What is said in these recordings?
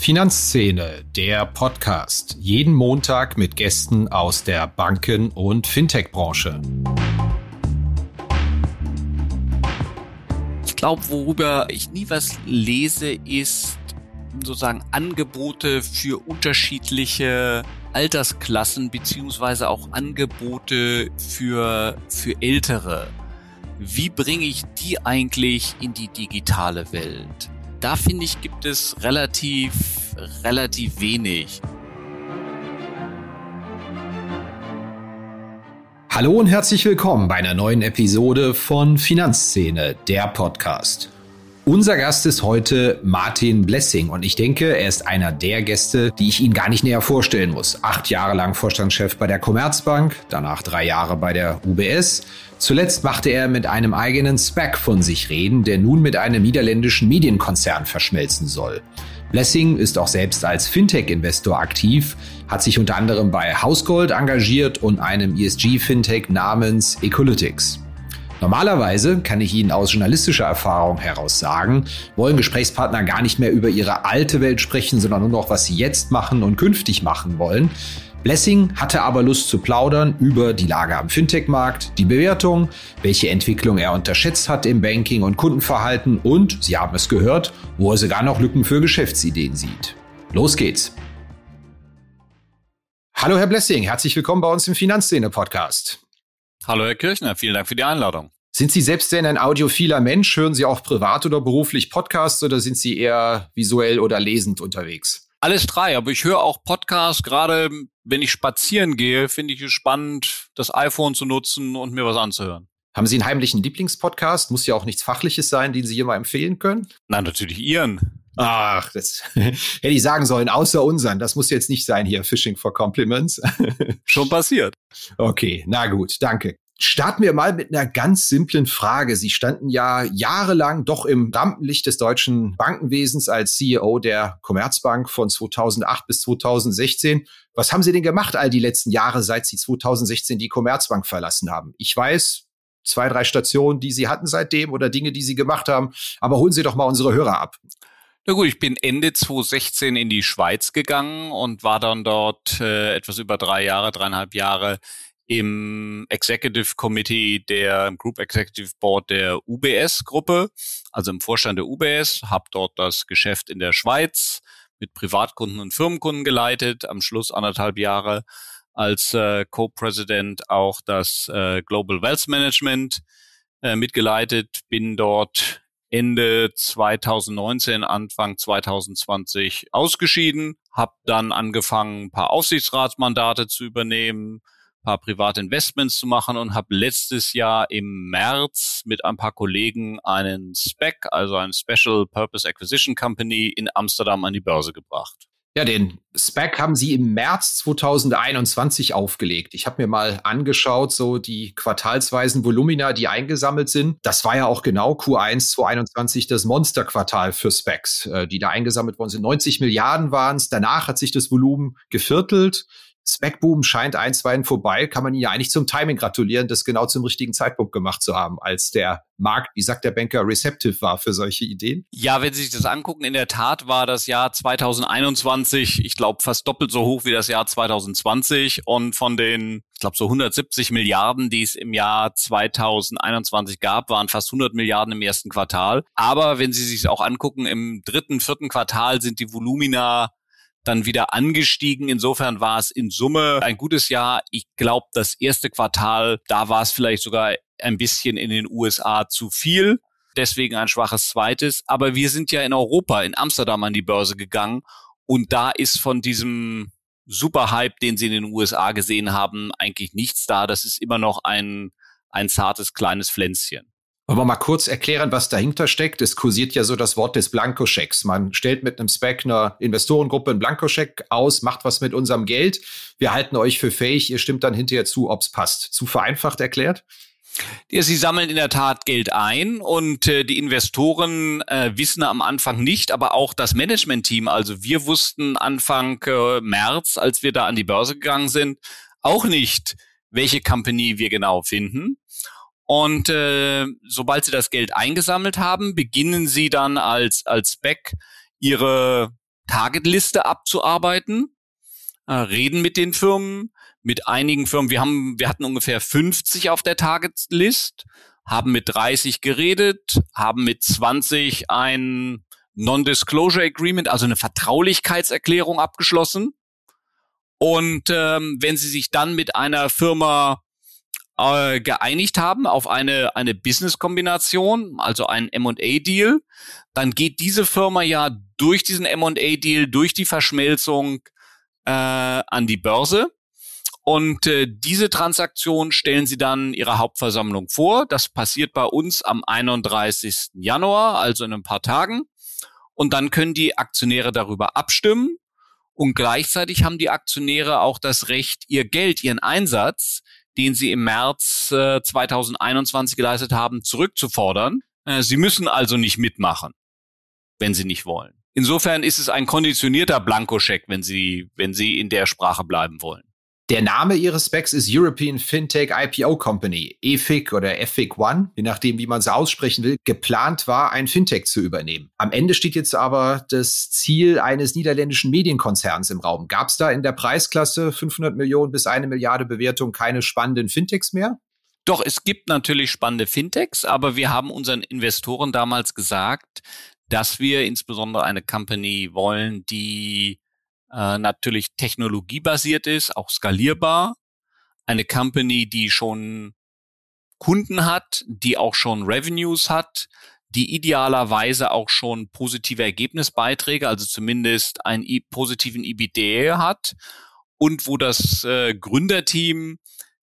Finanzszene, der Podcast. Jeden Montag mit Gästen aus der Banken- und Fintech-Branche. Ich glaube, worüber ich nie was lese, ist sozusagen Angebote für unterschiedliche Altersklassen beziehungsweise auch Angebote für, für Ältere. Wie bringe ich die eigentlich in die digitale Welt? Da finde ich, gibt es relativ, relativ wenig. Hallo und herzlich willkommen bei einer neuen Episode von Finanzszene, der Podcast. Unser Gast ist heute Martin Blessing und ich denke, er ist einer der Gäste, die ich Ihnen gar nicht näher vorstellen muss. Acht Jahre lang Vorstandschef bei der Commerzbank, danach drei Jahre bei der UBS. Zuletzt machte er mit einem eigenen SPAC von sich reden, der nun mit einem niederländischen Medienkonzern verschmelzen soll. Blessing ist auch selbst als Fintech-Investor aktiv, hat sich unter anderem bei Housegold engagiert und einem ESG-Fintech namens Ecolytics. Normalerweise, kann ich Ihnen aus journalistischer Erfahrung heraus sagen, wollen Gesprächspartner gar nicht mehr über ihre alte Welt sprechen, sondern nur noch, was sie jetzt machen und künftig machen wollen. Blessing hatte aber Lust zu plaudern über die Lage am Fintech-Markt, die Bewertung, welche Entwicklung er unterschätzt hat im Banking und Kundenverhalten und, Sie haben es gehört, wo er sogar noch Lücken für Geschäftsideen sieht. Los geht's! Hallo Herr Blessing, herzlich willkommen bei uns im Finanzszene-Podcast. Hallo Herr Kirchner, vielen Dank für die Einladung. Sind Sie selbst denn ein audiophiler Mensch? Hören Sie auch privat oder beruflich Podcasts oder sind Sie eher visuell oder lesend unterwegs? Alles drei, aber ich höre auch Podcasts, gerade wenn ich spazieren gehe, finde ich es spannend, das iPhone zu nutzen und mir was anzuhören. Haben Sie einen heimlichen Lieblingspodcast? Muss ja auch nichts Fachliches sein, den Sie hier mal empfehlen können? Nein, natürlich Ihren. Ach, das hätte ich sagen sollen, außer unseren. Das muss jetzt nicht sein hier, Fishing for Compliments. Schon passiert. Okay, na gut, danke. Starten wir mal mit einer ganz simplen Frage. Sie standen ja jahrelang doch im Rampenlicht des deutschen Bankenwesens als CEO der Commerzbank von 2008 bis 2016. Was haben Sie denn gemacht all die letzten Jahre, seit Sie 2016 die Commerzbank verlassen haben? Ich weiß, zwei, drei Stationen, die Sie hatten seitdem oder Dinge, die Sie gemacht haben. Aber holen Sie doch mal unsere Hörer ab. Na gut, ich bin Ende 2016 in die Schweiz gegangen und war dann dort äh, etwas über drei Jahre, dreieinhalb Jahre im Executive Committee der Group Executive Board der UBS-Gruppe, also im Vorstand der UBS, habe dort das Geschäft in der Schweiz mit Privatkunden und Firmenkunden geleitet, am Schluss anderthalb Jahre als äh, Co-President auch das äh, Global Wealth Management äh, mitgeleitet, bin dort Ende 2019, Anfang 2020 ausgeschieden, habe dann angefangen, ein paar Aufsichtsratsmandate zu übernehmen, paar private Investments zu machen und habe letztes Jahr im März mit ein paar Kollegen einen SPEC, also ein Special Purpose Acquisition Company in Amsterdam an die Börse gebracht. Ja, den SPAC haben Sie im März 2021 aufgelegt. Ich habe mir mal angeschaut, so die quartalsweisen Volumina, die eingesammelt sind. Das war ja auch genau Q1 2021 das Monsterquartal für SPACs, äh, die da eingesammelt worden sind. 90 Milliarden waren es. Danach hat sich das Volumen geviertelt. Spec-Boom scheint einstweilen vorbei, kann man Ihnen ja eigentlich zum Timing gratulieren, das genau zum richtigen Zeitpunkt gemacht zu haben, als der Markt, wie sagt der Banker, receptive war für solche Ideen? Ja, wenn Sie sich das angucken, in der Tat war das Jahr 2021, ich glaube, fast doppelt so hoch wie das Jahr 2020 und von den, ich glaube, so 170 Milliarden, die es im Jahr 2021 gab, waren fast 100 Milliarden im ersten Quartal. Aber wenn Sie sich auch angucken, im dritten, vierten Quartal sind die Volumina dann wieder angestiegen. Insofern war es in Summe ein gutes Jahr. Ich glaube, das erste Quartal, da war es vielleicht sogar ein bisschen in den USA zu viel. Deswegen ein schwaches zweites. Aber wir sind ja in Europa, in Amsterdam an die Börse gegangen. Und da ist von diesem Superhype, den Sie in den USA gesehen haben, eigentlich nichts da. Das ist immer noch ein, ein zartes kleines Pflänzchen. Wollen wir mal kurz erklären, was dahinter steckt? Es kursiert ja so das Wort des Blankoschecks. Man stellt mit einem Spec einer Investorengruppe einen Blankoscheck aus, macht was mit unserem Geld. Wir halten euch für fähig, ihr stimmt dann hinterher zu, ob es passt. Zu vereinfacht erklärt? Ja, sie sammeln in der Tat Geld ein und äh, die Investoren äh, wissen am Anfang nicht, aber auch das Management-Team, also wir wussten Anfang äh, März, als wir da an die Börse gegangen sind, auch nicht, welche Company wir genau finden. Und äh, sobald sie das Geld eingesammelt haben, beginnen sie dann als, als Back ihre Targetliste abzuarbeiten, äh, reden mit den Firmen, mit einigen Firmen. Wir haben, wir hatten ungefähr 50 auf der Targetlist, haben mit 30 geredet, haben mit 20 ein Non-Disclosure Agreement, also eine Vertraulichkeitserklärung abgeschlossen. Und ähm, wenn Sie sich dann mit einer Firma äh, geeinigt haben auf eine, eine Business-Kombination, also ein M&A-Deal, dann geht diese Firma ja durch diesen M&A-Deal, durch die Verschmelzung äh, an die Börse. Und äh, diese Transaktion stellen sie dann ihrer Hauptversammlung vor. Das passiert bei uns am 31. Januar, also in ein paar Tagen. Und dann können die Aktionäre darüber abstimmen. Und gleichzeitig haben die Aktionäre auch das Recht, ihr Geld, ihren Einsatz den sie im März äh, 2021 geleistet haben, zurückzufordern. Äh, sie müssen also nicht mitmachen, wenn sie nicht wollen. Insofern ist es ein konditionierter Blankoscheck, wenn Sie, wenn Sie in der Sprache bleiben wollen. Der Name ihres Specs ist European Fintech IPO Company, EFIC oder EFIC One, je nachdem, wie man es aussprechen will. Geplant war, ein Fintech zu übernehmen. Am Ende steht jetzt aber das Ziel eines niederländischen Medienkonzerns im Raum. Gab es da in der Preisklasse 500 Millionen bis eine Milliarde Bewertung keine spannenden Fintechs mehr? Doch, es gibt natürlich spannende Fintechs, aber wir haben unseren Investoren damals gesagt, dass wir insbesondere eine Company wollen, die äh, natürlich technologiebasiert ist, auch skalierbar. Eine Company, die schon Kunden hat, die auch schon Revenues hat, die idealerweise auch schon positive Ergebnisbeiträge, also zumindest einen positiven EBITDA hat und wo das äh, Gründerteam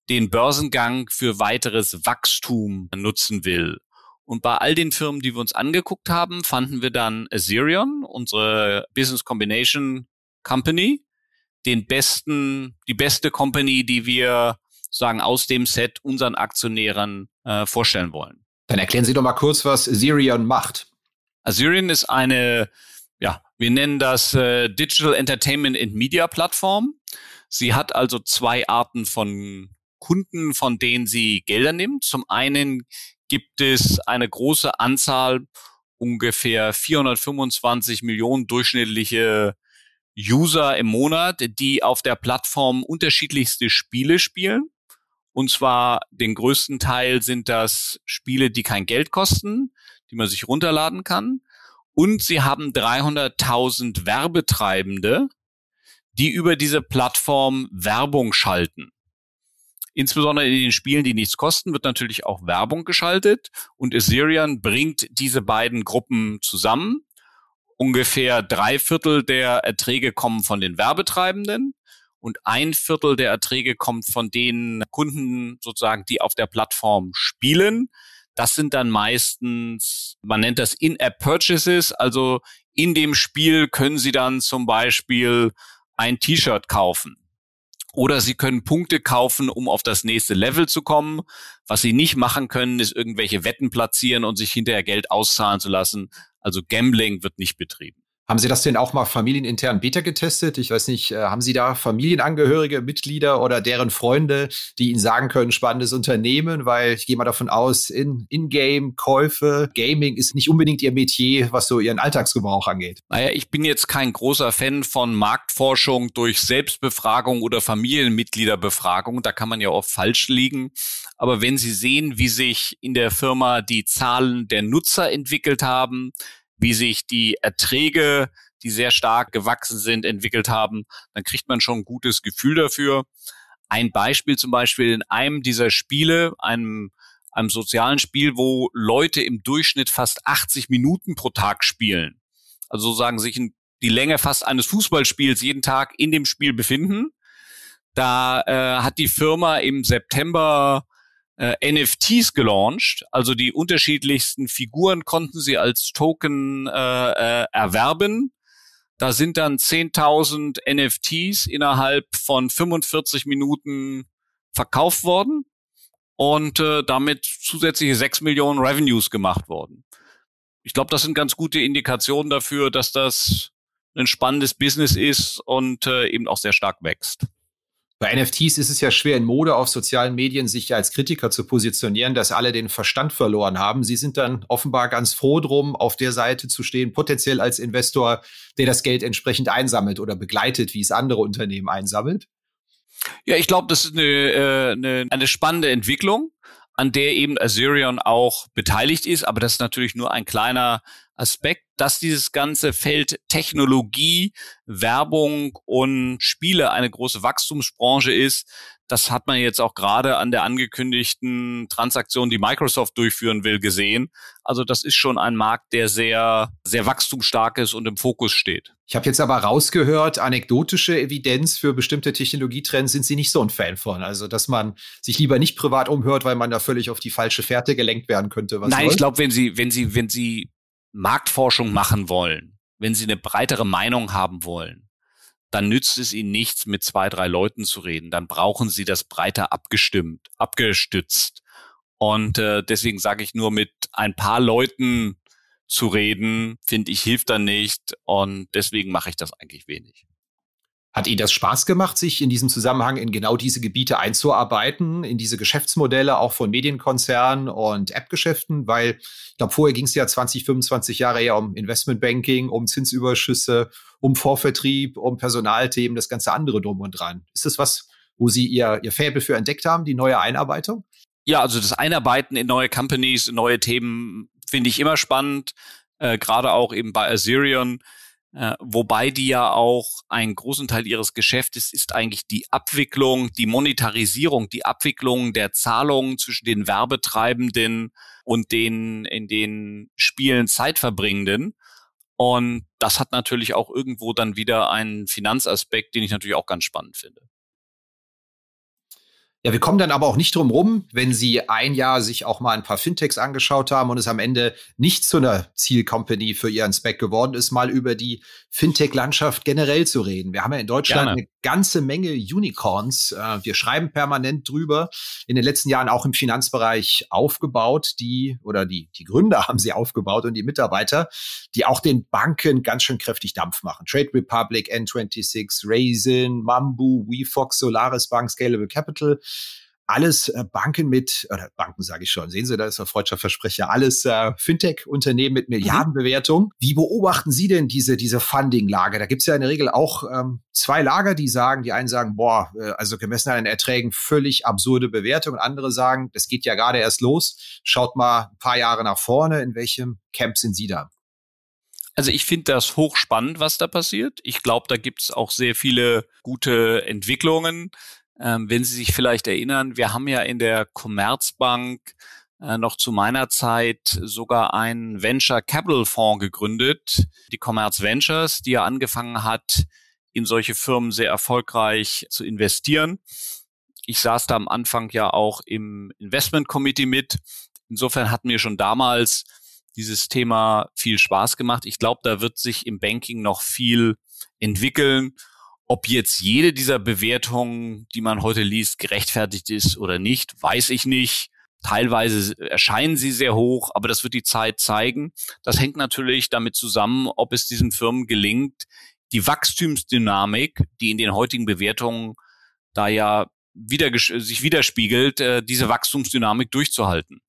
den Börsengang für weiteres Wachstum nutzen will. Und bei all den Firmen, die wir uns angeguckt haben, fanden wir dann Assyrion, unsere Business Combination Company, den besten, die beste Company, die wir sagen aus dem Set unseren Aktionären äh, vorstellen wollen. Dann erklären Sie doch mal kurz, was Assyrian macht. Assyrian ist eine, ja, wir nennen das äh, Digital Entertainment and Media Plattform. Sie hat also zwei Arten von Kunden, von denen sie Gelder nimmt. Zum einen gibt es eine große Anzahl, ungefähr 425 Millionen durchschnittliche User im Monat, die auf der Plattform unterschiedlichste Spiele spielen. Und zwar den größten Teil sind das Spiele, die kein Geld kosten, die man sich runterladen kann. Und sie haben 300.000 Werbetreibende, die über diese Plattform Werbung schalten. Insbesondere in den Spielen, die nichts kosten, wird natürlich auch Werbung geschaltet und Assyrian bringt diese beiden Gruppen zusammen ungefähr drei Viertel der Erträge kommen von den Werbetreibenden und ein Viertel der Erträge kommt von den Kunden sozusagen, die auf der Plattform spielen. Das sind dann meistens, man nennt das In-App-Purchases, also in dem Spiel können Sie dann zum Beispiel ein T-Shirt kaufen. Oder Sie können Punkte kaufen, um auf das nächste Level zu kommen. Was Sie nicht machen können, ist irgendwelche Wetten platzieren und sich hinterher Geld auszahlen zu lassen. Also Gambling wird nicht betrieben. Haben Sie das denn auch mal familienintern beta getestet? Ich weiß nicht, äh, haben Sie da Familienangehörige, Mitglieder oder deren Freunde, die Ihnen sagen können, spannendes Unternehmen? Weil ich gehe mal davon aus, in In-Game-Käufe, Gaming ist nicht unbedingt Ihr Metier, was so Ihren Alltagsgebrauch angeht. Naja, ich bin jetzt kein großer Fan von Marktforschung durch Selbstbefragung oder Familienmitgliederbefragung. Da kann man ja oft falsch liegen. Aber wenn Sie sehen, wie sich in der Firma die Zahlen der Nutzer entwickelt haben, wie sich die Erträge, die sehr stark gewachsen sind, entwickelt haben, dann kriegt man schon ein gutes Gefühl dafür. Ein Beispiel zum Beispiel in einem dieser Spiele, einem, einem sozialen Spiel, wo Leute im Durchschnitt fast 80 Minuten pro Tag spielen. Also sozusagen sich in die Länge fast eines Fußballspiels jeden Tag in dem Spiel befinden. Da äh, hat die Firma im September äh, NFTs gelauncht. Also die unterschiedlichsten Figuren konnten sie als Token äh, äh, erwerben. Da sind dann 10.000 NFTs innerhalb von 45 Minuten verkauft worden und äh, damit zusätzliche 6 Millionen Revenues gemacht worden. Ich glaube, das sind ganz gute Indikationen dafür, dass das ein spannendes Business ist und äh, eben auch sehr stark wächst. Bei NFTs ist es ja schwer in Mode auf sozialen Medien, sich als Kritiker zu positionieren, dass alle den Verstand verloren haben. Sie sind dann offenbar ganz froh drum, auf der Seite zu stehen, potenziell als Investor, der das Geld entsprechend einsammelt oder begleitet, wie es andere Unternehmen einsammelt. Ja, ich glaube, das ist eine, äh, eine, eine spannende Entwicklung, an der eben Azerion auch beteiligt ist, aber das ist natürlich nur ein kleiner Aspekt, dass dieses ganze Feld Technologie, Werbung und Spiele eine große Wachstumsbranche ist. Das hat man jetzt auch gerade an der angekündigten Transaktion, die Microsoft durchführen will, gesehen. Also das ist schon ein Markt, der sehr, sehr wachstumsstark ist und im Fokus steht. Ich habe jetzt aber rausgehört, anekdotische Evidenz für bestimmte Technologietrends sind Sie nicht so ein Fan von. Also, dass man sich lieber nicht privat umhört, weil man da völlig auf die falsche Fährte gelenkt werden könnte. Nein, läuft? ich glaube, wenn Sie, wenn Sie, wenn Sie Marktforschung machen wollen, wenn Sie eine breitere Meinung haben wollen, dann nützt es Ihnen nichts, mit zwei, drei Leuten zu reden. Dann brauchen Sie das breiter abgestimmt, abgestützt. Und äh, deswegen sage ich nur, mit ein paar Leuten zu reden, finde ich, hilft dann nicht. Und deswegen mache ich das eigentlich wenig. Hat Ihnen das Spaß gemacht, sich in diesem Zusammenhang in genau diese Gebiete einzuarbeiten, in diese Geschäftsmodelle auch von Medienkonzernen und App-Geschäften? Weil ich glaube, vorher ging es ja 20, 25 Jahre eher um Investmentbanking, um Zinsüberschüsse, um Vorvertrieb, um Personalthemen, das ganze andere drum und dran. Ist das was, wo Sie Ihr, Ihr Faible für entdeckt haben, die neue Einarbeitung? Ja, also das Einarbeiten in neue Companies, in neue Themen finde ich immer spannend, äh, gerade auch eben bei Azerion äh, wobei die ja auch einen großen Teil ihres Geschäftes ist eigentlich die Abwicklung, die Monetarisierung, die Abwicklung der Zahlungen zwischen den Werbetreibenden und den in den Spielen Zeitverbringenden. Und das hat natürlich auch irgendwo dann wieder einen Finanzaspekt, den ich natürlich auch ganz spannend finde. Ja, wir kommen dann aber auch nicht drum rum, wenn Sie ein Jahr sich auch mal ein paar Fintechs angeschaut haben und es am Ende nicht zu einer Zielcompany für Ihren Speck geworden ist, mal über die Fintech-Landschaft generell zu reden. Wir haben ja in Deutschland Gerne. eine ganze Menge Unicorns. Äh, wir schreiben permanent drüber. In den letzten Jahren auch im Finanzbereich aufgebaut, die oder die, die Gründer haben sie aufgebaut und die Mitarbeiter, die auch den Banken ganz schön kräftig Dampf machen. Trade Republic, N26, Raisin, Mambu, WeFox, Solaris Bank, Scalable Capital alles äh, Banken mit, oder Banken sage ich schon, sehen Sie, da ist ein freudscher Versprecher, alles äh, Fintech-Unternehmen mit mhm. Milliardenbewertung. Wie beobachten Sie denn diese, diese Funding-Lage? Da gibt es ja in der Regel auch ähm, zwei Lager, die sagen, die einen sagen, boah, äh, also gemessen an den Erträgen völlig absurde Bewertung und andere sagen, das geht ja gerade erst los, schaut mal ein paar Jahre nach vorne, in welchem Camp sind Sie da? Also ich finde das hochspannend, was da passiert. Ich glaube, da gibt es auch sehr viele gute Entwicklungen. Ähm, wenn Sie sich vielleicht erinnern, wir haben ja in der Commerzbank äh, noch zu meiner Zeit sogar einen Venture Capital Fonds gegründet, die Commerz Ventures, die ja angefangen hat, in solche Firmen sehr erfolgreich zu investieren. Ich saß da am Anfang ja auch im Investment Committee mit. Insofern hat mir schon damals dieses Thema viel Spaß gemacht. Ich glaube, da wird sich im Banking noch viel entwickeln. Ob jetzt jede dieser Bewertungen, die man heute liest, gerechtfertigt ist oder nicht, weiß ich nicht. Teilweise erscheinen sie sehr hoch, aber das wird die Zeit zeigen. Das hängt natürlich damit zusammen, ob es diesen Firmen gelingt, die Wachstumsdynamik, die in den heutigen Bewertungen da ja wieder, sich widerspiegelt, äh, diese Wachstumsdynamik durchzuhalten.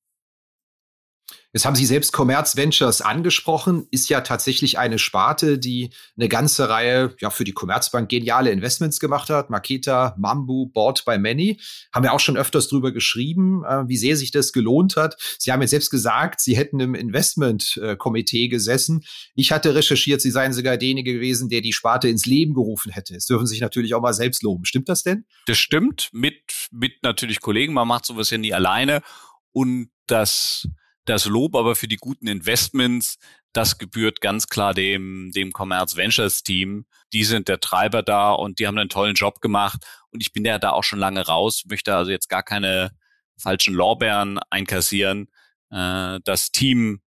Jetzt haben Sie selbst Commerz Ventures angesprochen, ist ja tatsächlich eine Sparte, die eine ganze Reihe, ja, für die Commerzbank geniale Investments gemacht hat. Maketa, Mambu, Bought by Many. Haben wir auch schon öfters drüber geschrieben, äh, wie sehr sich das gelohnt hat. Sie haben jetzt selbst gesagt, Sie hätten im Investmentkomitee gesessen. Ich hatte recherchiert, Sie seien sogar derjenige gewesen, der die Sparte ins Leben gerufen hätte. Es dürfen sich natürlich auch mal selbst loben. Stimmt das denn? Das stimmt. Mit, mit natürlich Kollegen. Man macht sowas ja nie alleine. Und das das Lob aber für die guten Investments, das gebührt ganz klar dem, dem Commerz Ventures Team. Die sind der Treiber da und die haben einen tollen Job gemacht. Und ich bin ja da auch schon lange raus, möchte also jetzt gar keine falschen Lorbeeren einkassieren. Äh, das Team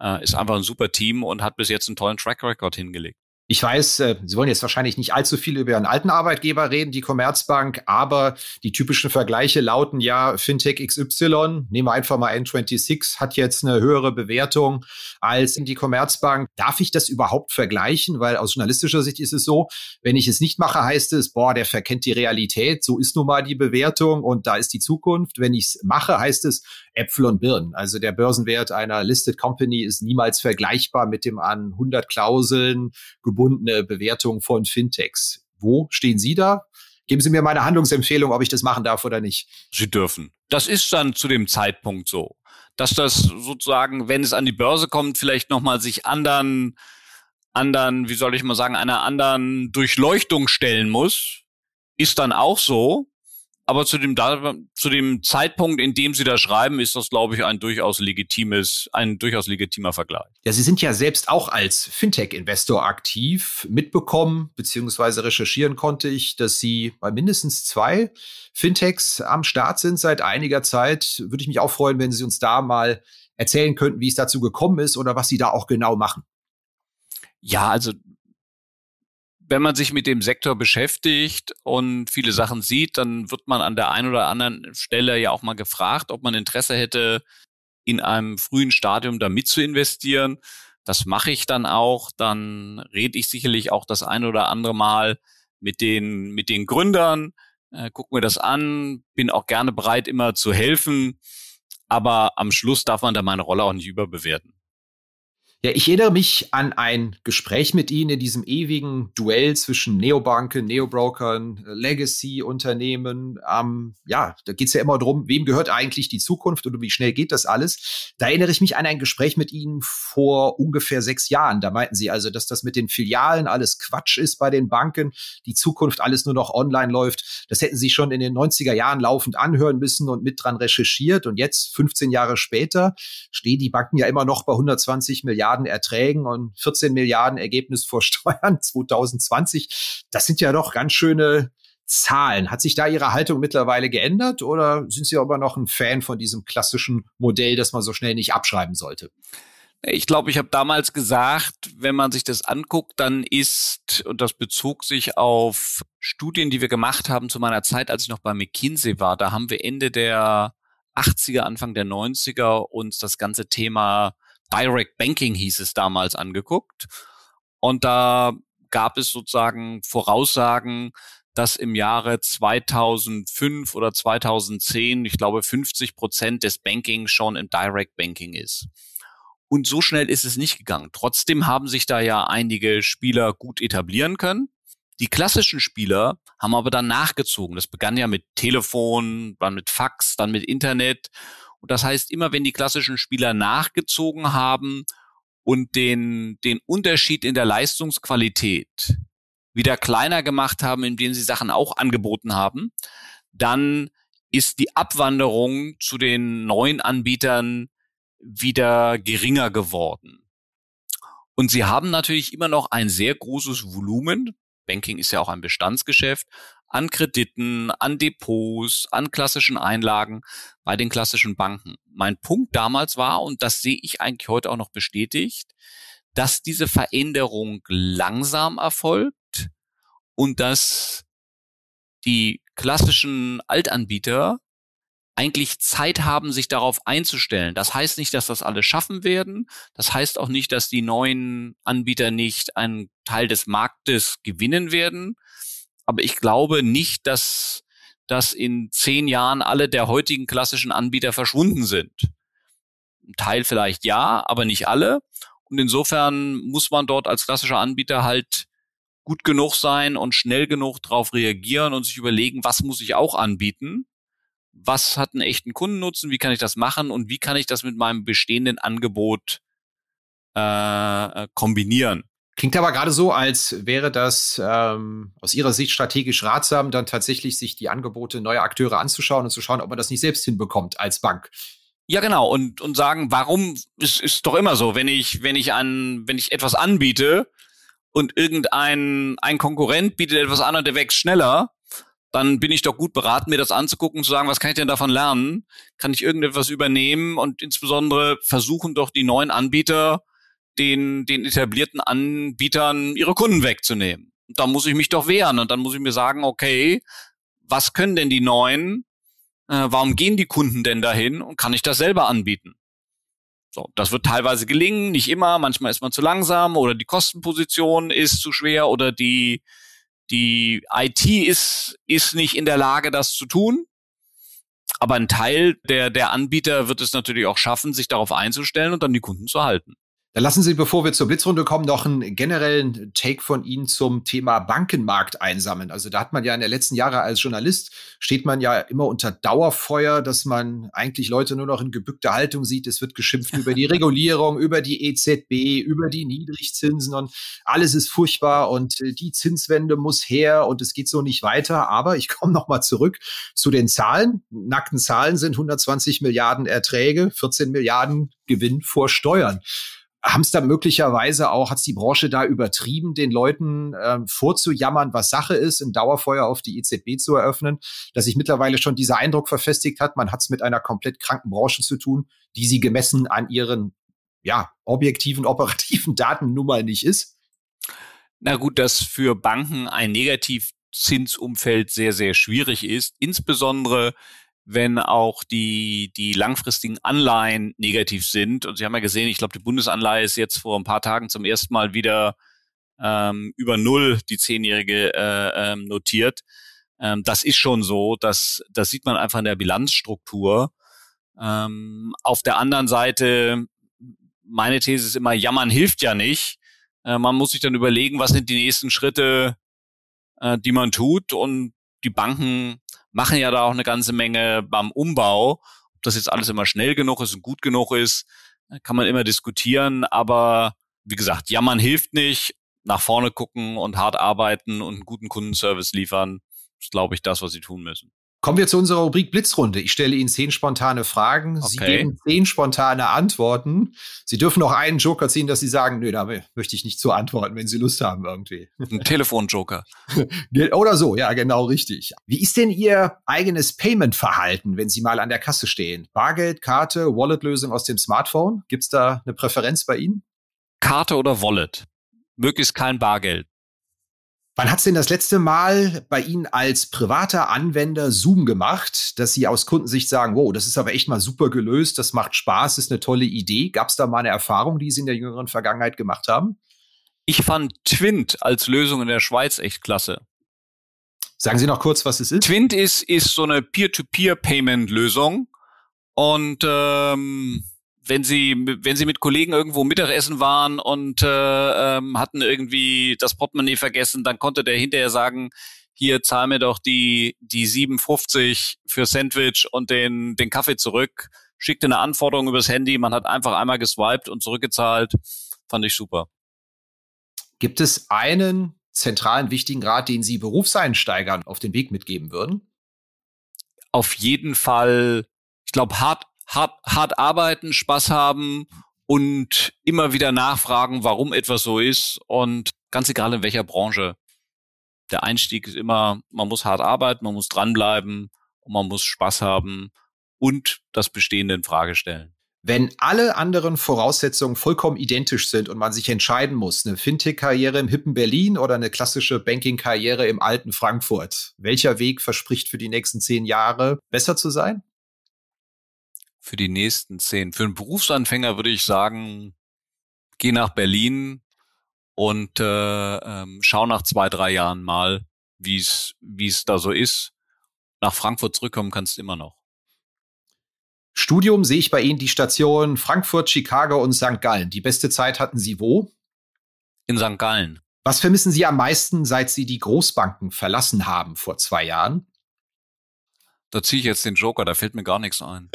äh, ist einfach ein super Team und hat bis jetzt einen tollen Track Record hingelegt. Ich weiß, äh, Sie wollen jetzt wahrscheinlich nicht allzu viel über Ihren alten Arbeitgeber reden, die Commerzbank, aber die typischen Vergleiche lauten ja, Fintech XY, nehmen wir einfach mal N26, hat jetzt eine höhere Bewertung als die Commerzbank. Darf ich das überhaupt vergleichen? Weil aus journalistischer Sicht ist es so, wenn ich es nicht mache, heißt es, boah, der verkennt die Realität, so ist nun mal die Bewertung und da ist die Zukunft. Wenn ich es mache, heißt es Äpfel und Birnen. Also der Börsenwert einer Listed Company ist niemals vergleichbar mit dem an 100 Klauseln gebundene Bewertung von Fintechs. Wo stehen Sie da? Geben Sie mir meine Handlungsempfehlung, ob ich das machen darf oder nicht. Sie dürfen. Das ist dann zu dem Zeitpunkt so, dass das sozusagen, wenn es an die Börse kommt, vielleicht nochmal sich anderen, anderen, wie soll ich mal sagen, einer anderen Durchleuchtung stellen muss, ist dann auch so. Aber zu dem, zu dem Zeitpunkt, in dem Sie da schreiben, ist das, glaube ich, ein durchaus legitimes, ein durchaus legitimer Vergleich. Ja, Sie sind ja selbst auch als Fintech-Investor aktiv. Mitbekommen bzw. recherchieren konnte ich, dass Sie bei mindestens zwei Fintechs am Start sind seit einiger Zeit. Würde ich mich auch freuen, wenn Sie uns da mal erzählen könnten, wie es dazu gekommen ist oder was Sie da auch genau machen. Ja, also wenn man sich mit dem Sektor beschäftigt und viele Sachen sieht, dann wird man an der einen oder anderen Stelle ja auch mal gefragt, ob man Interesse hätte, in einem frühen Stadium da mit zu investieren. Das mache ich dann auch. Dann rede ich sicherlich auch das ein oder andere Mal mit den, mit den Gründern, äh, guck mir das an, bin auch gerne bereit, immer zu helfen. Aber am Schluss darf man da meine Rolle auch nicht überbewerten. Ja, ich erinnere mich an ein Gespräch mit Ihnen in diesem ewigen Duell zwischen Neobanken, Neobrokern, Legacy-Unternehmen. Ähm, ja, da geht es ja immer darum, wem gehört eigentlich die Zukunft und wie schnell geht das alles. Da erinnere ich mich an ein Gespräch mit Ihnen vor ungefähr sechs Jahren. Da meinten Sie also, dass das mit den Filialen alles Quatsch ist bei den Banken, die Zukunft alles nur noch online läuft. Das hätten Sie schon in den 90er Jahren laufend anhören müssen und mit dran recherchiert. Und jetzt, 15 Jahre später, stehen die Banken ja immer noch bei 120 Milliarden Milliarden Erträgen und 14 Milliarden Ergebnis vor Steuern 2020. Das sind ja doch ganz schöne Zahlen. Hat sich da Ihre Haltung mittlerweile geändert oder sind Sie aber noch ein Fan von diesem klassischen Modell, das man so schnell nicht abschreiben sollte? Ich glaube, ich habe damals gesagt, wenn man sich das anguckt, dann ist, und das bezog sich auf Studien, die wir gemacht haben zu meiner Zeit, als ich noch bei McKinsey war, da haben wir Ende der 80er, Anfang der 90er uns das ganze Thema Direct Banking hieß es damals angeguckt. Und da gab es sozusagen Voraussagen, dass im Jahre 2005 oder 2010, ich glaube, 50 Prozent des Banking schon im Direct Banking ist. Und so schnell ist es nicht gegangen. Trotzdem haben sich da ja einige Spieler gut etablieren können. Die klassischen Spieler haben aber dann nachgezogen. Das begann ja mit Telefon, dann mit Fax, dann mit Internet. Und das heißt, immer wenn die klassischen Spieler nachgezogen haben und den, den Unterschied in der Leistungsqualität wieder kleiner gemacht haben, indem sie Sachen auch angeboten haben, dann ist die Abwanderung zu den neuen Anbietern wieder geringer geworden. Und sie haben natürlich immer noch ein sehr großes Volumen. Banking ist ja auch ein Bestandsgeschäft an Krediten, an Depots, an klassischen Einlagen bei den klassischen Banken. Mein Punkt damals war, und das sehe ich eigentlich heute auch noch bestätigt, dass diese Veränderung langsam erfolgt und dass die klassischen Altanbieter eigentlich Zeit haben, sich darauf einzustellen. Das heißt nicht, dass das alle schaffen werden. Das heißt auch nicht, dass die neuen Anbieter nicht einen Teil des Marktes gewinnen werden. Aber ich glaube nicht, dass, dass in zehn Jahren alle der heutigen klassischen Anbieter verschwunden sind. Ein Teil vielleicht ja, aber nicht alle. Und insofern muss man dort als klassischer Anbieter halt gut genug sein und schnell genug darauf reagieren und sich überlegen, was muss ich auch anbieten? Was hat einen echten Kundennutzen? Wie kann ich das machen? Und wie kann ich das mit meinem bestehenden Angebot äh, kombinieren? Klingt aber gerade so, als wäre das ähm, aus Ihrer Sicht strategisch ratsam, dann tatsächlich sich die Angebote neuer Akteure anzuschauen und zu schauen, ob man das nicht selbst hinbekommt als Bank. Ja, genau. Und, und sagen, warum, es ist doch immer so, wenn ich, wenn ich an, wenn ich etwas anbiete und irgendein, ein Konkurrent bietet etwas an und der wächst schneller, dann bin ich doch gut beraten, mir das anzugucken und zu sagen, was kann ich denn davon lernen? Kann ich irgendetwas übernehmen und insbesondere versuchen doch die neuen Anbieter den, den etablierten Anbietern ihre Kunden wegzunehmen. Da muss ich mich doch wehren und dann muss ich mir sagen, okay, was können denn die neuen? Äh, warum gehen die Kunden denn dahin und kann ich das selber anbieten? So, das wird teilweise gelingen, nicht immer. Manchmal ist man zu langsam oder die Kostenposition ist zu schwer oder die die IT ist ist nicht in der Lage, das zu tun. Aber ein Teil der der Anbieter wird es natürlich auch schaffen, sich darauf einzustellen und dann die Kunden zu halten. Dann lassen Sie, bevor wir zur Blitzrunde kommen, noch einen generellen Take von Ihnen zum Thema Bankenmarkt einsammeln. Also da hat man ja in den letzten Jahren als Journalist, steht man ja immer unter Dauerfeuer, dass man eigentlich Leute nur noch in gebückter Haltung sieht. Es wird geschimpft über die Regulierung, über die EZB, über die Niedrigzinsen und alles ist furchtbar und die Zinswende muss her und es geht so nicht weiter. Aber ich komme nochmal zurück zu den Zahlen. Nackten Zahlen sind 120 Milliarden Erträge, 14 Milliarden Gewinn vor Steuern haben es da möglicherweise auch, hat die Branche da übertrieben, den Leuten ähm, vorzujammern, was Sache ist, ein Dauerfeuer auf die EZB zu eröffnen, dass sich mittlerweile schon dieser Eindruck verfestigt hat, man hat es mit einer komplett kranken Branche zu tun, die sie gemessen an ihren ja, objektiven, operativen Daten nun mal nicht ist? Na gut, dass für Banken ein Negativzinsumfeld sehr, sehr schwierig ist, insbesondere wenn auch die, die langfristigen Anleihen negativ sind. Und Sie haben ja gesehen, ich glaube, die Bundesanleihe ist jetzt vor ein paar Tagen zum ersten Mal wieder ähm, über Null, die Zehnjährige, äh, ähm, notiert. Ähm, das ist schon so, dass das sieht man einfach in der Bilanzstruktur. Ähm, auf der anderen Seite, meine These ist immer, jammern hilft ja nicht. Äh, man muss sich dann überlegen, was sind die nächsten Schritte, äh, die man tut. Und die Banken machen ja da auch eine ganze Menge beim Umbau. Ob das jetzt alles immer schnell genug ist und gut genug ist, kann man immer diskutieren. Aber wie gesagt, jammern hilft nicht. Nach vorne gucken und hart arbeiten und einen guten Kundenservice liefern, ist, glaube ich, das, was sie tun müssen. Kommen wir zu unserer Rubrik Blitzrunde. Ich stelle Ihnen zehn spontane Fragen. Okay. Sie geben zehn spontane Antworten. Sie dürfen auch einen Joker ziehen, dass Sie sagen, nö, da möchte ich nicht zu antworten, wenn Sie Lust haben irgendwie. Ein Telefonjoker. Oder so, ja, genau richtig. Wie ist denn Ihr eigenes Payment-Verhalten, wenn Sie mal an der Kasse stehen? Bargeld, Karte, Wallet-Lösung aus dem Smartphone? Gibt es da eine Präferenz bei Ihnen? Karte oder Wallet? Möglichst kein Bargeld. Wann hat es denn das letzte Mal bei Ihnen als privater Anwender Zoom gemacht, dass Sie aus Kundensicht sagen, wow, das ist aber echt mal super gelöst, das macht Spaß, ist eine tolle Idee? Gab es da mal eine Erfahrung, die Sie in der jüngeren Vergangenheit gemacht haben? Ich fand Twint als Lösung in der Schweiz echt klasse. Sagen Sie noch kurz, was es ist. Twint ist, ist so eine Peer-to-Peer-Payment-Lösung. Und ähm, wenn sie, wenn sie mit Kollegen irgendwo Mittagessen waren und äh, ähm, hatten irgendwie das Portemonnaie vergessen, dann konnte der hinterher sagen, hier zahl mir doch die, die 7,50 für Sandwich und den, den Kaffee zurück, schickte eine Anforderung übers Handy, man hat einfach einmal geswiped und zurückgezahlt. Fand ich super. Gibt es einen zentralen wichtigen Rat, den Sie Berufseinsteigern auf den Weg mitgeben würden? Auf jeden Fall, ich glaube, hart hart, hart arbeiten, Spaß haben und immer wieder nachfragen, warum etwas so ist und ganz egal in welcher Branche. Der Einstieg ist immer, man muss hart arbeiten, man muss dranbleiben und man muss Spaß haben und das Bestehende in Frage stellen. Wenn alle anderen Voraussetzungen vollkommen identisch sind und man sich entscheiden muss, eine Fintech-Karriere im hippen Berlin oder eine klassische Banking-Karriere im alten Frankfurt, welcher Weg verspricht für die nächsten zehn Jahre besser zu sein? Für die nächsten zehn. Für einen Berufsanfänger würde ich sagen, geh nach Berlin und äh, ähm, schau nach zwei, drei Jahren mal, wie es wie es da so ist. Nach Frankfurt zurückkommen kannst du immer noch. Studium sehe ich bei Ihnen die Station Frankfurt, Chicago und St. Gallen. Die beste Zeit hatten Sie wo? In St. Gallen. Was vermissen Sie am meisten, seit Sie die Großbanken verlassen haben vor zwei Jahren? Da ziehe ich jetzt den Joker, da fällt mir gar nichts ein.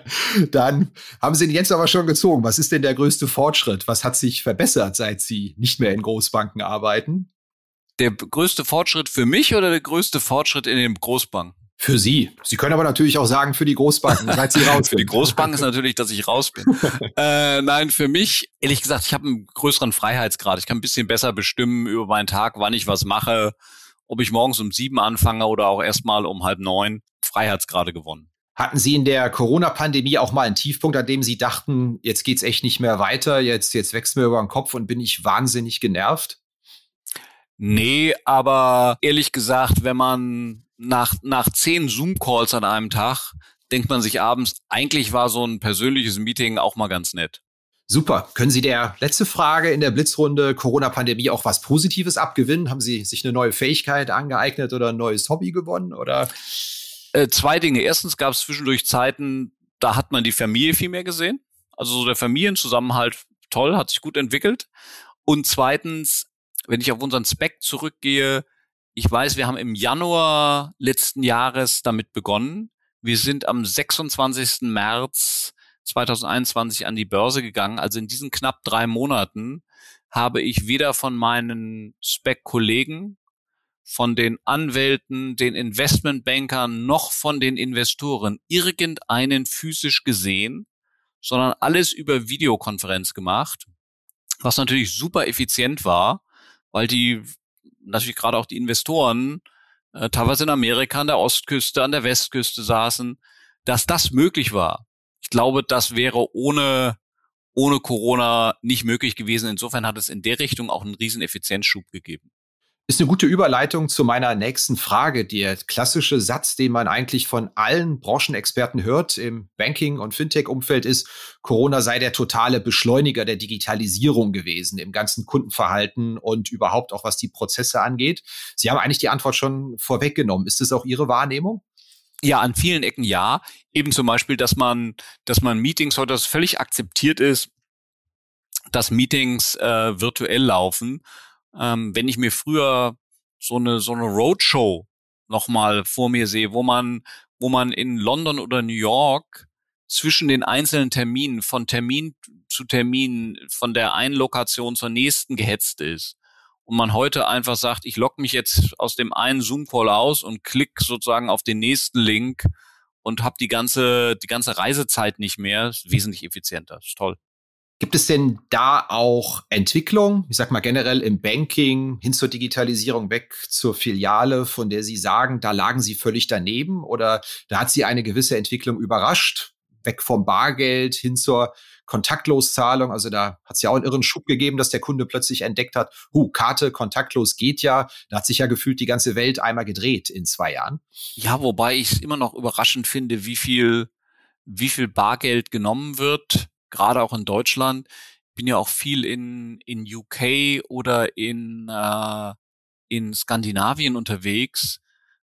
Dann haben Sie ihn jetzt aber schon gezogen. Was ist denn der größte Fortschritt? Was hat sich verbessert, seit Sie nicht mehr in Großbanken arbeiten? Der größte Fortschritt für mich oder der größte Fortschritt in den Großbanken? Für Sie. Sie können aber natürlich auch sagen, für die Großbanken, seit Sie raus sind. für die Großbanken ist natürlich, dass ich raus bin. äh, nein, für mich, ehrlich gesagt, ich habe einen größeren Freiheitsgrad. Ich kann ein bisschen besser bestimmen über meinen Tag, wann ich was mache, ob ich morgens um sieben anfange oder auch erstmal um halb neun. Freiheitsgrade gewonnen. Hatten Sie in der Corona-Pandemie auch mal einen Tiefpunkt, an dem Sie dachten, jetzt geht's echt nicht mehr weiter, jetzt, jetzt wächst mir über den Kopf und bin ich wahnsinnig genervt? Nee, aber ehrlich gesagt, wenn man nach, nach zehn Zoom-Calls an einem Tag, denkt man sich abends, eigentlich war so ein persönliches Meeting auch mal ganz nett. Super. Können Sie der letzte Frage in der Blitzrunde Corona-Pandemie auch was Positives abgewinnen? Haben Sie sich eine neue Fähigkeit angeeignet oder ein neues Hobby gewonnen? Oder äh, zwei Dinge. Erstens gab es zwischendurch Zeiten, da hat man die Familie viel mehr gesehen. Also so der Familienzusammenhalt toll, hat sich gut entwickelt. Und zweitens, wenn ich auf unseren Spec zurückgehe, ich weiß, wir haben im Januar letzten Jahres damit begonnen. Wir sind am 26. März 2021 an die Börse gegangen. Also in diesen knapp drei Monaten habe ich weder von meinen Spec-Kollegen von den Anwälten, den Investmentbankern noch von den Investoren irgendeinen physisch gesehen, sondern alles über Videokonferenz gemacht, was natürlich super effizient war, weil die natürlich gerade auch die Investoren äh, teilweise in Amerika an der Ostküste, an der Westküste saßen, dass das möglich war. Ich glaube, das wäre ohne ohne Corona nicht möglich gewesen. Insofern hat es in der Richtung auch einen riesen Effizienzschub gegeben. Ist eine gute Überleitung zu meiner nächsten Frage. Der klassische Satz, den man eigentlich von allen Branchenexperten hört im Banking- und Fintech-Umfeld ist, Corona sei der totale Beschleuniger der Digitalisierung gewesen im ganzen Kundenverhalten und überhaupt auch was die Prozesse angeht. Sie haben eigentlich die Antwort schon vorweggenommen. Ist es auch Ihre Wahrnehmung? Ja, an vielen Ecken ja. Eben zum Beispiel, dass man, dass man Meetings heute das völlig akzeptiert ist, dass Meetings äh, virtuell laufen ähm, wenn ich mir früher so eine so eine Roadshow nochmal vor mir sehe, wo man wo man in London oder New York zwischen den einzelnen Terminen von Termin zu Termin von der einen Lokation zur nächsten gehetzt ist und man heute einfach sagt, ich logge mich jetzt aus dem einen Zoom Call aus und klick sozusagen auf den nächsten Link und habe die ganze die ganze Reisezeit nicht mehr, wesentlich effizienter, ist toll. Gibt es denn da auch Entwicklung, ich sag mal generell im Banking hin zur Digitalisierung weg zur Filiale, von der Sie sagen, da lagen Sie völlig daneben oder da hat Sie eine gewisse Entwicklung überrascht, weg vom Bargeld hin zur Kontaktloszahlung. Also da hat es ja auch einen irren Schub gegeben, dass der Kunde plötzlich entdeckt hat, hu, Karte kontaktlos geht ja. Da hat sich ja gefühlt die ganze Welt einmal gedreht in zwei Jahren. Ja, wobei ich es immer noch überraschend finde, wie viel, wie viel Bargeld genommen wird gerade auch in Deutschland. Bin ja auch viel in, in UK oder in, äh, in Skandinavien unterwegs.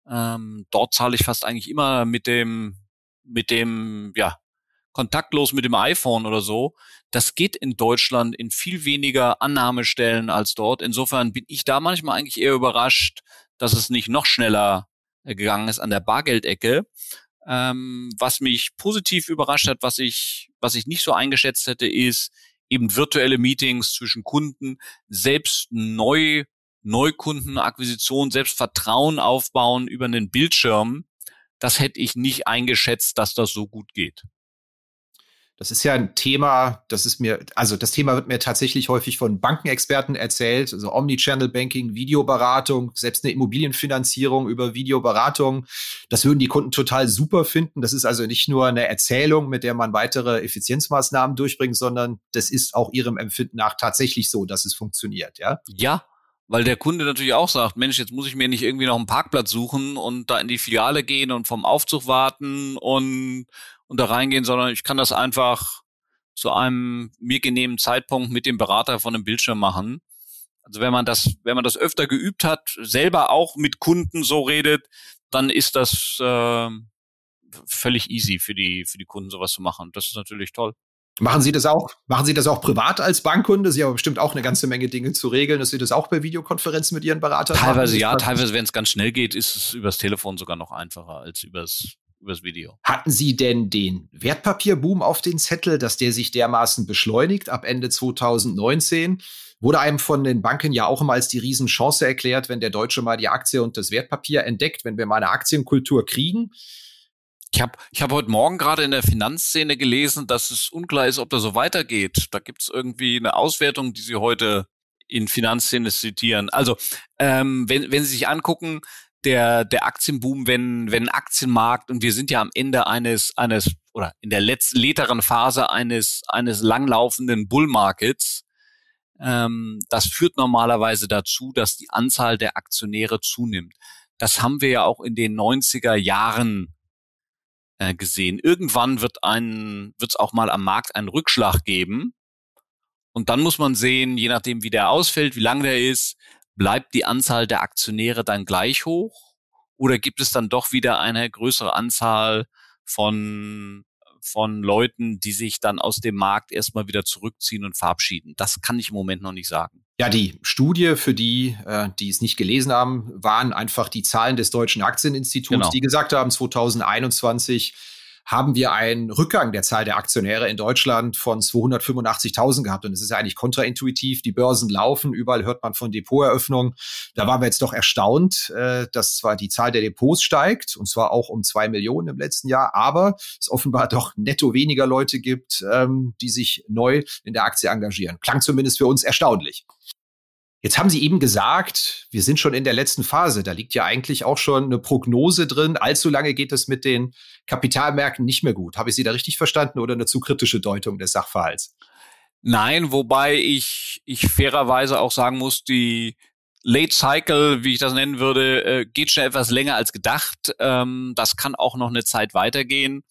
Ähm, dort zahle ich fast eigentlich immer mit dem, mit dem, ja, kontaktlos mit dem iPhone oder so. Das geht in Deutschland in viel weniger Annahmestellen als dort. Insofern bin ich da manchmal eigentlich eher überrascht, dass es nicht noch schneller gegangen ist an der Bargeldecke. Ähm, was mich positiv überrascht hat, was ich, was ich nicht so eingeschätzt hätte, ist eben virtuelle Meetings zwischen Kunden, selbst neu, Neukundenakquisition, selbst Vertrauen aufbauen über einen Bildschirm. Das hätte ich nicht eingeschätzt, dass das so gut geht. Das ist ja ein Thema, das ist mir, also das Thema wird mir tatsächlich häufig von Bankenexperten erzählt, also Omnichannel Banking, Videoberatung, selbst eine Immobilienfinanzierung über Videoberatung. Das würden die Kunden total super finden. Das ist also nicht nur eine Erzählung, mit der man weitere Effizienzmaßnahmen durchbringt, sondern das ist auch ihrem Empfinden nach tatsächlich so, dass es funktioniert, ja? Ja, weil der Kunde natürlich auch sagt, Mensch, jetzt muss ich mir nicht irgendwie noch einen Parkplatz suchen und da in die Filiale gehen und vom Aufzug warten und, und da reingehen, sondern ich kann das einfach zu einem mir genehmen Zeitpunkt mit dem Berater von einem Bildschirm machen. Also wenn man das, wenn man das öfter geübt hat, selber auch mit Kunden so redet, dann ist das äh, völlig easy für die für die Kunden sowas zu machen. Das ist natürlich toll. Machen Sie das auch? Machen Sie das auch privat als Bankkunde? Sie haben bestimmt auch eine ganze Menge Dinge zu regeln, dass Sie das auch per Videokonferenz mit Ihren Beratern Teilweise machen? ja, teilweise, wenn es ganz schnell geht, ist es übers Telefon sogar noch einfacher als übers, übers Video. Hatten Sie denn den Wertpapierboom auf den Zettel, dass der sich dermaßen beschleunigt ab Ende 2019? Wurde einem von den Banken ja auch immer als die Riesenchance erklärt, wenn der Deutsche mal die Aktie und das Wertpapier entdeckt, wenn wir mal eine Aktienkultur kriegen. Ich habe ich hab heute Morgen gerade in der Finanzszene gelesen, dass es unklar ist, ob das so weitergeht. Da gibt es irgendwie eine Auswertung, die Sie heute in Finanzszene zitieren. Also, ähm, wenn, wenn Sie sich angucken, der, der Aktienboom, wenn, wenn Aktienmarkt, und wir sind ja am Ende eines, eines, oder in der letzten, leteren Phase eines, eines langlaufenden Bullmarkets, ähm, das führt normalerweise dazu, dass die Anzahl der Aktionäre zunimmt. Das haben wir ja auch in den 90er Jahren äh, gesehen. Irgendwann wird ein, wird es auch mal am Markt einen Rückschlag geben. Und dann muss man sehen, je nachdem, wie der ausfällt, wie lang der ist, bleibt die Anzahl der Aktionäre dann gleich hoch? Oder gibt es dann doch wieder eine größere Anzahl von von Leuten, die sich dann aus dem Markt erstmal wieder zurückziehen und verabschieden. Das kann ich im Moment noch nicht sagen. Ja, die Studie für die, äh, die es nicht gelesen haben, waren einfach die Zahlen des Deutschen Aktieninstituts, genau. die gesagt haben, 2021 haben wir einen Rückgang der Zahl der Aktionäre in Deutschland von 285.000 gehabt. Und es ist ja eigentlich kontraintuitiv. Die Börsen laufen, überall hört man von Depoteröffnungen. Da waren wir jetzt doch erstaunt, äh, dass zwar die Zahl der Depots steigt, und zwar auch um zwei Millionen im letzten Jahr, aber es offenbar doch netto weniger Leute gibt, ähm, die sich neu in der Aktie engagieren. Klang zumindest für uns erstaunlich. Jetzt haben Sie eben gesagt, wir sind schon in der letzten Phase. Da liegt ja eigentlich auch schon eine Prognose drin. Allzu lange geht es mit den Kapitalmärkten nicht mehr gut. Habe ich Sie da richtig verstanden oder eine zu kritische Deutung des Sachverhalts? Nein, wobei ich, ich fairerweise auch sagen muss, die Late Cycle, wie ich das nennen würde, äh, geht schon etwas länger als gedacht. Ähm, das kann auch noch eine Zeit weitergehen.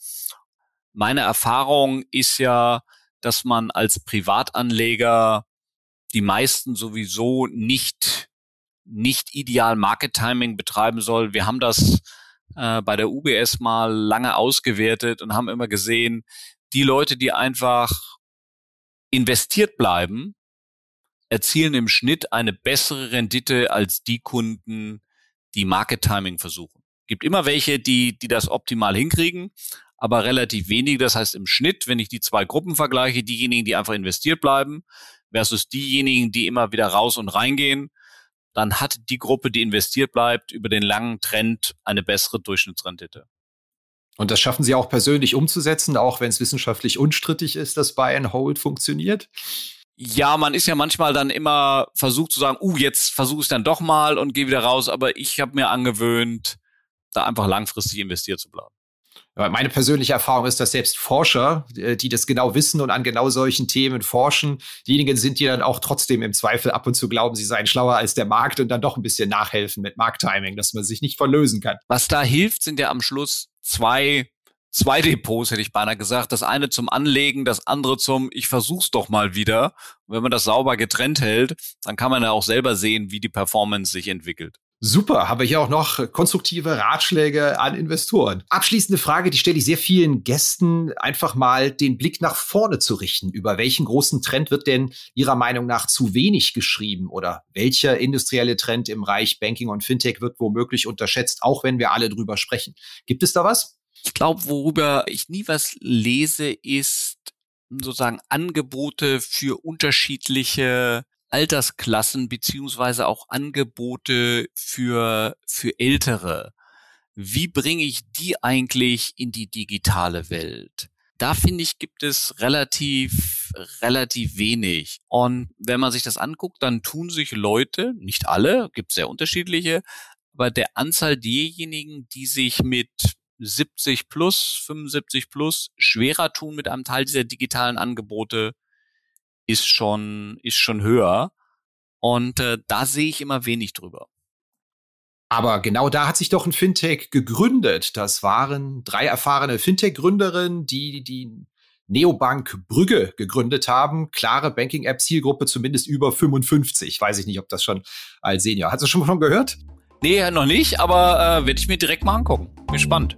Meine Erfahrung ist ja, dass man als Privatanleger die meisten sowieso nicht, nicht ideal Market Timing betreiben soll. Wir haben das äh, bei der UBS mal lange ausgewertet und haben immer gesehen, die Leute, die einfach investiert bleiben, erzielen im Schnitt eine bessere Rendite als die Kunden, die Market Timing versuchen. Gibt immer welche, die, die das optimal hinkriegen, aber relativ wenige. Das heißt im Schnitt, wenn ich die zwei Gruppen vergleiche, diejenigen, die einfach investiert bleiben, versus diejenigen, die immer wieder raus und reingehen, dann hat die Gruppe, die investiert bleibt, über den langen Trend eine bessere Durchschnittsrendite. Und das schaffen Sie auch persönlich umzusetzen, auch wenn es wissenschaftlich unstrittig ist, dass Buy and Hold funktioniert? Ja, man ist ja manchmal dann immer versucht zu sagen, uh, jetzt versuche ich dann doch mal und gehe wieder raus, aber ich habe mir angewöhnt, da einfach langfristig investiert zu bleiben. Meine persönliche Erfahrung ist, dass selbst Forscher, äh, die das genau wissen und an genau solchen Themen forschen, diejenigen sind, die dann auch trotzdem im Zweifel ab und zu glauben, sie seien schlauer als der Markt und dann doch ein bisschen nachhelfen mit Markttiming, dass man sich nicht verlösen kann. Was da hilft, sind ja am Schluss zwei zwei Depots, hätte ich beinahe gesagt. Das eine zum Anlegen, das andere zum Ich versuch's doch mal wieder. Und wenn man das sauber getrennt hält, dann kann man ja auch selber sehen, wie die Performance sich entwickelt. Super, habe ich auch noch konstruktive Ratschläge an Investoren. Abschließende Frage, die stelle ich sehr vielen Gästen, einfach mal den Blick nach vorne zu richten. Über welchen großen Trend wird denn Ihrer Meinung nach zu wenig geschrieben oder welcher industrielle Trend im Bereich Banking und Fintech wird womöglich unterschätzt, auch wenn wir alle drüber sprechen? Gibt es da was? Ich glaube, worüber ich nie was lese, ist sozusagen Angebote für unterschiedliche Altersklassen beziehungsweise auch Angebote für, für Ältere. Wie bringe ich die eigentlich in die digitale Welt? Da finde ich, gibt es relativ, relativ wenig. Und wenn man sich das anguckt, dann tun sich Leute, nicht alle, gibt sehr unterschiedliche, aber der Anzahl derjenigen, die sich mit 70 plus, 75 plus schwerer tun mit einem Teil dieser digitalen Angebote, ist schon, ist schon höher. Und äh, da sehe ich immer wenig drüber. Aber genau da hat sich doch ein Fintech gegründet. Das waren drei erfahrene Fintech-Gründerinnen, die die Neobank Brügge gegründet haben. Klare Banking-App-Zielgruppe, zumindest über 55. Weiß ich nicht, ob das schon als Senior. Hast du schon von gehört? Nee, noch nicht, aber äh, werde ich mir direkt mal angucken. Bin spannend.